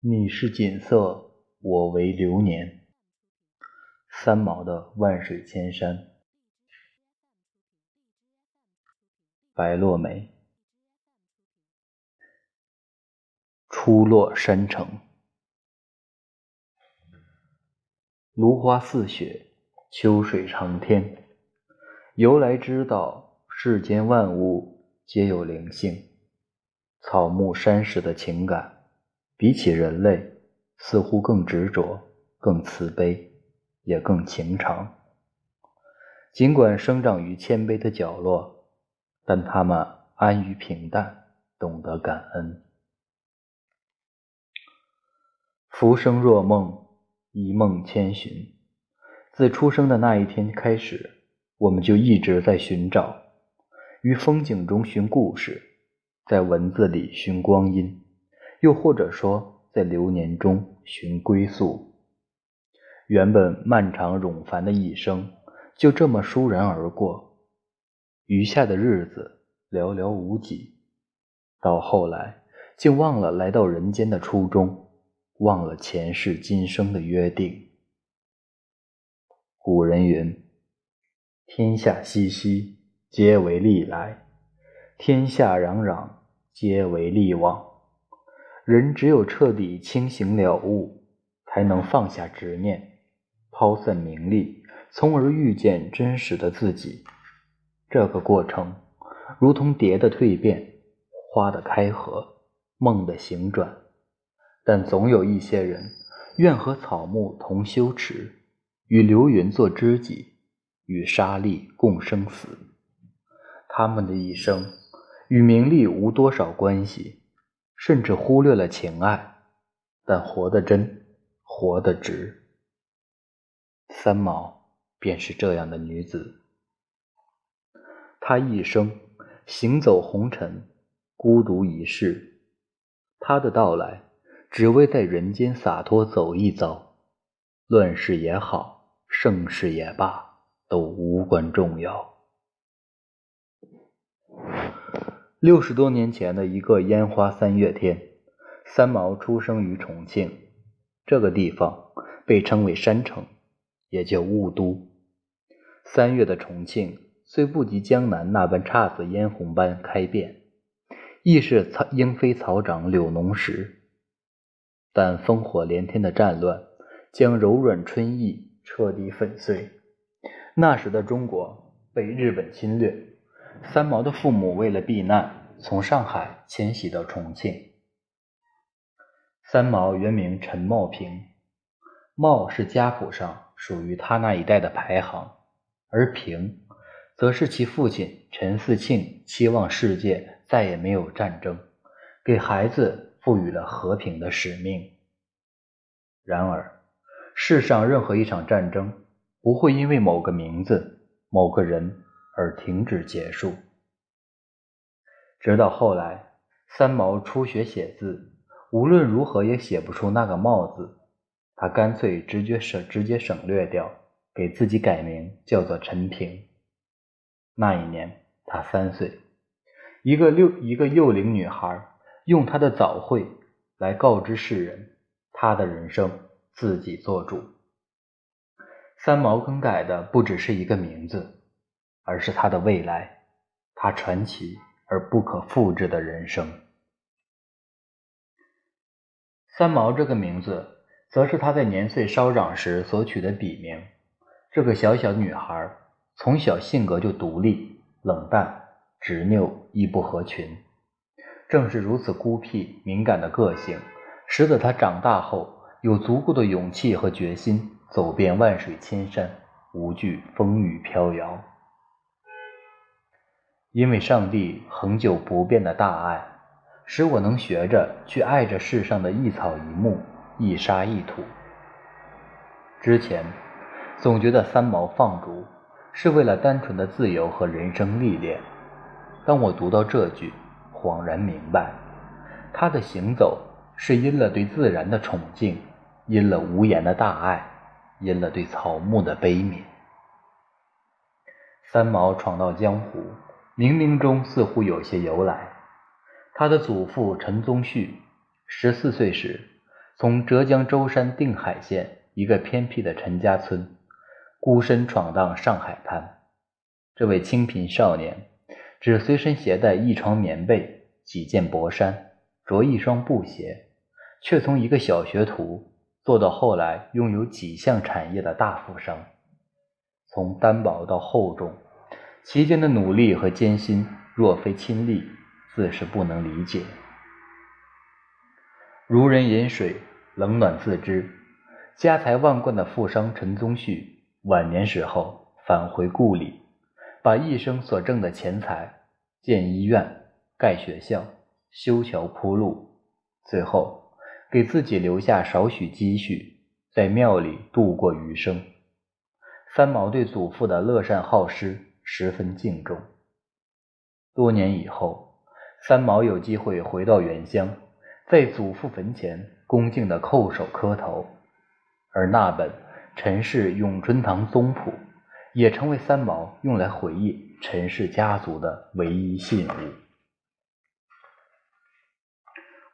你是锦瑟，我为流年。三毛的万水千山。白落梅。初落山城，芦花似雪，秋水长天。由来知道，世间万物皆有灵性。草木山石的情感，比起人类，似乎更执着、更慈悲，也更情长。尽管生长于谦卑的角落，但他们安于平淡，懂得感恩。浮生若梦，一梦千寻。自出生的那一天开始，我们就一直在寻找，于风景中寻故事。在文字里寻光阴，又或者说在流年中寻归宿。原本漫长冗繁的一生就这么倏然而过，余下的日子寥寥无几。到后来，竟忘了来到人间的初衷，忘了前世今生的约定。古人云：“天下熙熙，皆为利来；天下攘攘。”皆为利往。人只有彻底清醒了悟，才能放下执念，抛散名利，从而遇见真实的自己。这个过程，如同蝶的蜕变、花的开合、梦的醒转。但总有一些人，愿和草木同修持，与流云做知己，与沙砾共生死。他们的一生。与名利无多少关系，甚至忽略了情爱，但活得真，活得值。三毛便是这样的女子。她一生行走红尘，孤独一世。她的到来，只为在人间洒脱走一遭。乱世也好，盛世也罢，都无关重要。六十多年前的一个烟花三月天，三毛出生于重庆。这个地方被称为山城，也叫雾都。三月的重庆虽不及江南那般姹紫嫣红般开遍，亦是草莺飞草长柳浓时，但烽火连天的战乱将柔软春意彻底粉碎。那时的中国被日本侵略。三毛的父母为了避难，从上海迁徙到重庆。三毛原名陈茂平，茂是家谱上属于他那一代的排行，而平则是其父亲陈嗣庆期望世界再也没有战争，给孩子赋予了和平的使命。然而，世上任何一场战争不会因为某个名字、某个人。而停止结束，直到后来，三毛初学写字，无论如何也写不出那个“帽”字，他干脆直接省直接省略掉，给自己改名叫做陈平。那一年他三岁，一个六一个幼龄女孩用她的早慧来告知世人，她的人生自己做主。三毛更改的不只是一个名字。而是他的未来，他传奇而不可复制的人生。三毛这个名字，则是他在年岁稍长时所取的笔名。这个小小女孩从小性格就独立、冷淡、执拗，亦不合群。正是如此孤僻、敏感的个性，使得她长大后有足够的勇气和决心，走遍万水千山，无惧风雨飘摇。因为上帝恒久不变的大爱，使我能学着去爱着世上的一草一木、一沙一土。之前总觉得三毛放逐是为了单纯的自由和人生历练，当我读到这句，恍然明白，他的行走是因了对自然的崇敬，因了无言的大爱，因了对草木的悲悯。三毛闯到江湖。冥冥中似乎有些由来。他的祖父陈宗旭十四岁时从浙江舟山定海县一个偏僻的陈家村，孤身闯荡上海滩。这位清贫少年，只随身携带一床棉被、几件薄衫、着一双布鞋，却从一个小学徒做到后来拥有几项产业的大富商。从单薄到厚重，其间的努力和艰辛，若非亲历，自是不能理解。如人饮水，冷暖自知。家财万贯的富商陈宗旭，晚年时候返回故里，把一生所挣的钱财建医院、盖学校、修桥铺路，最后给自己留下少许积蓄，在庙里度过余生。三毛对祖父的乐善好施十分敬重。多年以后，三毛有机会回到原乡。在祖父坟前恭敬地叩首磕头，而那本陈氏咏春堂宗谱也成为三毛用来回忆陈氏家族的唯一信物。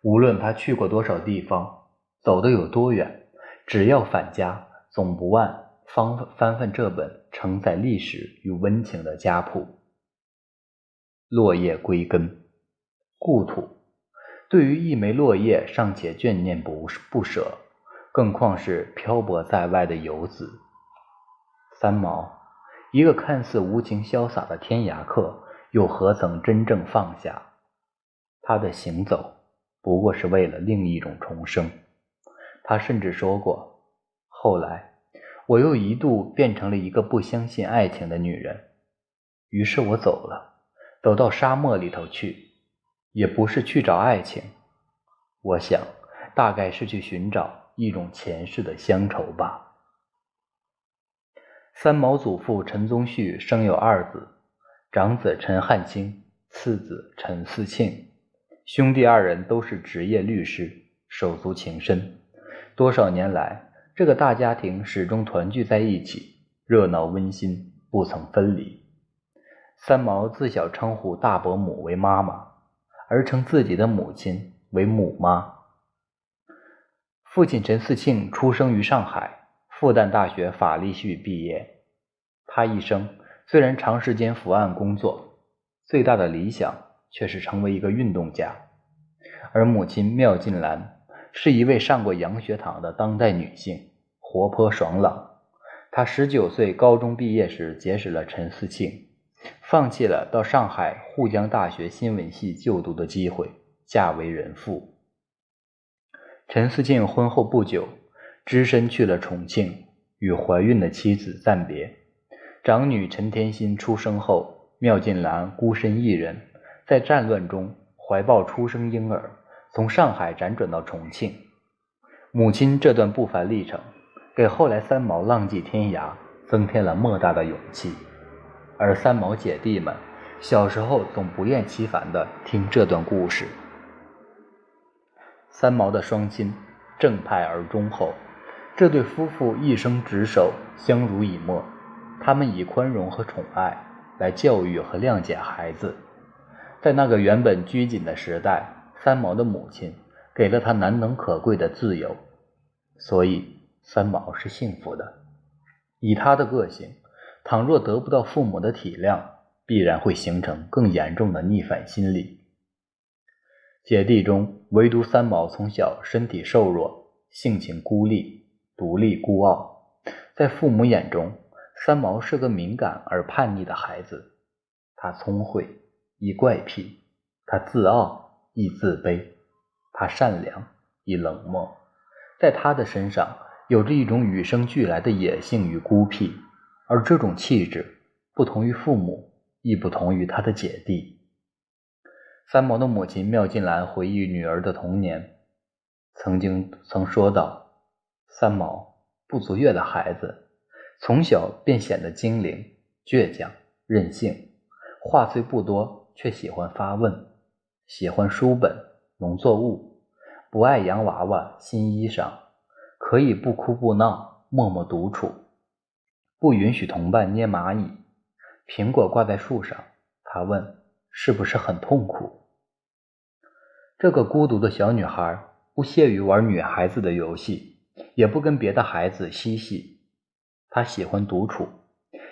无论他去过多少地方，走得有多远，只要返家，总不忘翻翻翻这本承载历史与温情的家谱。落叶归根，故土。对于一枚落叶尚且眷念不不舍，更况是漂泊在外的游子。三毛，一个看似无情潇洒的天涯客，又何曾真正放下？他的行走不过是为了另一种重生。他甚至说过：“后来，我又一度变成了一个不相信爱情的女人。于是我走了，走到沙漠里头去。”也不是去找爱情，我想大概是去寻找一种前世的乡愁吧。三毛祖父陈宗旭生有二子，长子陈汉卿，次子陈嗣庆，兄弟二人都是职业律师，手足情深。多少年来，这个大家庭始终团聚在一起，热闹温馨，不曾分离。三毛自小称呼大伯母为妈妈。而称自己的母亲为母妈。父亲陈思庆出生于上海，复旦大学法律系毕业。他一生虽然长时间伏案工作，最大的理想却是成为一个运动家。而母亲妙晋兰是一位上过洋学堂的当代女性，活泼爽朗。她十九岁高中毕业时结识了陈思庆。放弃了到上海沪江大学新闻系就读的机会，嫁为人妇。陈思庆婚后不久，只身去了重庆，与怀孕的妻子暂别。长女陈天心出生后，妙晋兰孤身一人，在战乱中怀抱出生婴儿，从上海辗转到重庆。母亲这段不凡历程，给后来三毛浪迹天涯增添了莫大的勇气。而三毛姐弟们小时候总不厌其烦地听这段故事。三毛的双亲正派而忠厚，这对夫妇一生执手相濡以沫，他们以宽容和宠爱来教育和谅解孩子。在那个原本拘谨的时代，三毛的母亲给了他难能可贵的自由，所以三毛是幸福的。以他的个性。倘若得不到父母的体谅，必然会形成更严重的逆反心理。姐弟中，唯独三毛从小身体瘦弱，性情孤立、独立孤傲。在父母眼中，三毛是个敏感而叛逆的孩子。他聪慧亦怪癖，他自傲亦自卑，他善良亦冷漠。在他的身上，有着一种与生俱来的野性与孤僻。而这种气质不同于父母，亦不同于他的姐弟。三毛的母亲妙金兰回忆女儿的童年，曾经曾说道：“三毛不足月的孩子，从小便显得精灵、倔强、任性，话虽不多，却喜欢发问，喜欢书本、农作物，不爱洋娃娃、新衣裳，可以不哭不闹，默默独处。”不允许同伴捏蚂蚁，苹果挂在树上。他问：“是不是很痛苦？”这个孤独的小女孩不屑于玩女孩子的游戏，也不跟别的孩子嬉戏。她喜欢独处，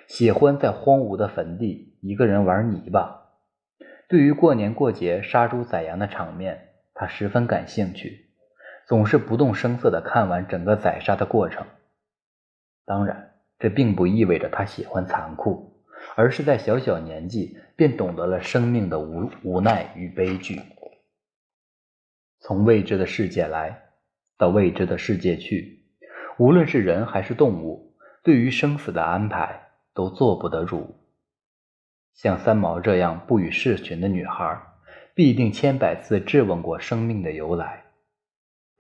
喜欢在荒芜的坟地一个人玩泥巴。对于过年过节杀猪宰羊的场面，他十分感兴趣，总是不动声色地看完整个宰杀的过程。当然，这并不意味着他喜欢残酷，而是在小小年纪便懂得了生命的无无奈与悲剧。从未知的世界来到未知的世界去，无论是人还是动物，对于生死的安排都做不得主。像三毛这样不与世群的女孩，必定千百次质问过生命的由来。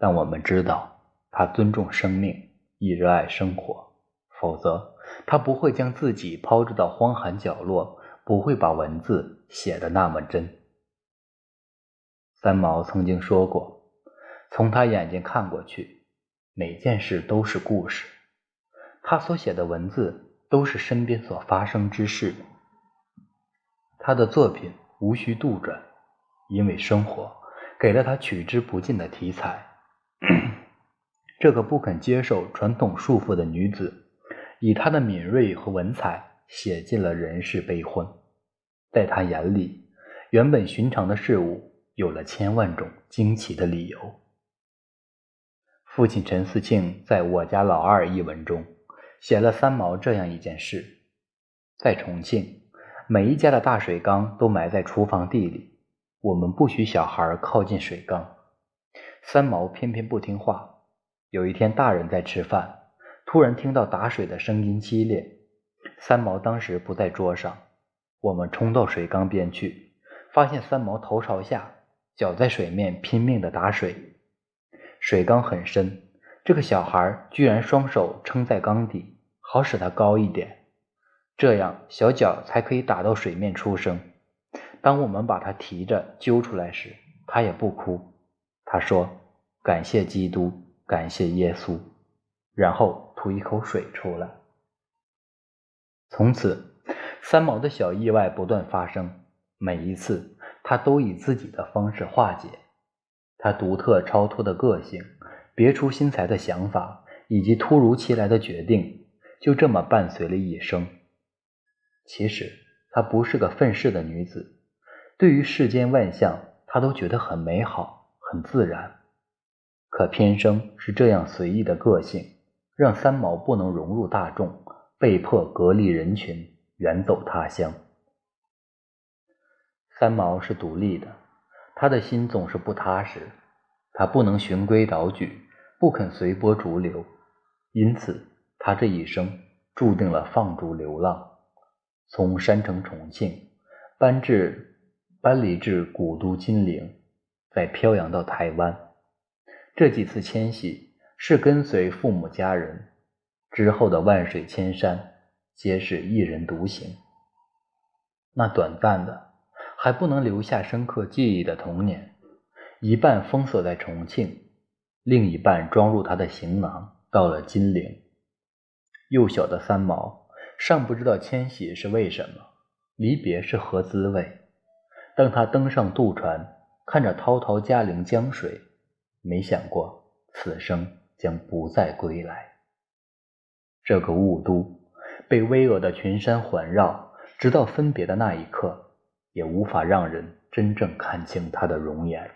但我们知道，他尊重生命，亦热爱生活，否则他不会将自己抛掷到荒寒角落，不会把文字写得那么真。三毛曾经说过：“从他眼睛看过去，每件事都是故事。他所写的文字都是身边所发生之事。他的作品无需杜撰，因为生活给了他取之不尽的题材。这个不肯接受传统束缚的女子，以她的敏锐和文采，写尽了人世悲欢。在她眼里，原本寻常的事物。”有了千万种惊奇的理由。父亲陈思庆在我家老二一文中写了三毛这样一件事：在重庆，每一家的大水缸都埋在厨房地里，我们不许小孩靠近水缸。三毛偏偏不听话。有一天，大人在吃饭，突然听到打水的声音激烈。三毛当时不在桌上，我们冲到水缸边去，发现三毛头朝下。脚在水面拼命的打水，水缸很深，这个小孩居然双手撑在缸底，好使他高一点，这样小脚才可以打到水面出声。当我们把他提着揪出来时，他也不哭。他说：“感谢基督，感谢耶稣。”然后吐一口水出来。从此，三毛的小意外不断发生，每一次。他都以自己的方式化解，他独特超脱的个性、别出心裁的想法以及突如其来的决定，就这么伴随了一生。其实她不是个愤世的女子，对于世间万象，她都觉得很美好、很自然。可偏生是这样随意的个性，让三毛不能融入大众，被迫隔离人群，远走他乡。三毛是独立的，他的心总是不踏实，他不能循规蹈矩，不肯随波逐流，因此他这一生注定了放逐流浪，从山城重庆搬至搬离至古都金陵，再漂洋到台湾。这几次迁徙是跟随父母家人，之后的万水千山皆是一人独行。那短暂的。还不能留下深刻记忆的童年，一半封锁在重庆，另一半装入他的行囊，到了金陵。幼小的三毛尚不知道迁徙是为什么，离别是何滋味。当他登上渡船，看着滔滔嘉陵江水，没想过此生将不再归来。这个雾都被巍峨的群山环绕，直到分别的那一刻。也无法让人真正看清他的容颜。